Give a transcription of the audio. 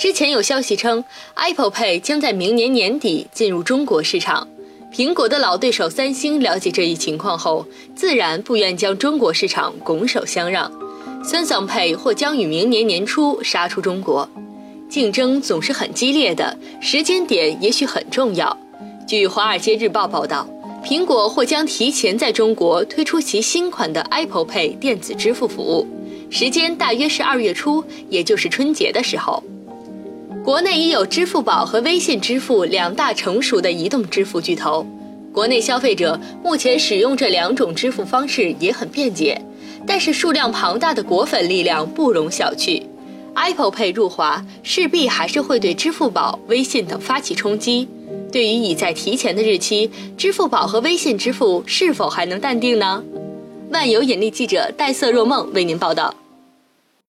之前有消息称，Apple Pay 将在明年年底进入中国市场。苹果的老对手三星了解这一情况后，自然不愿将中国市场拱手相让。Samsung Pay 或将于明年年初杀出中国。竞争总是很激烈的，时间点也许很重要。据《华尔街日报》报道，苹果或将提前在中国推出其新款的 Apple Pay 电子支付服务，时间大约是二月初，也就是春节的时候。国内已有支付宝和微信支付两大成熟的移动支付巨头，国内消费者目前使用这两种支付方式也很便捷，但是数量庞大的果粉力量不容小觑。Apple Pay 入华势必还是会对支付宝、微信等发起冲击。对于已在提前的日期，支付宝和微信支付是否还能淡定呢？万有引力记者戴色若梦为您报道。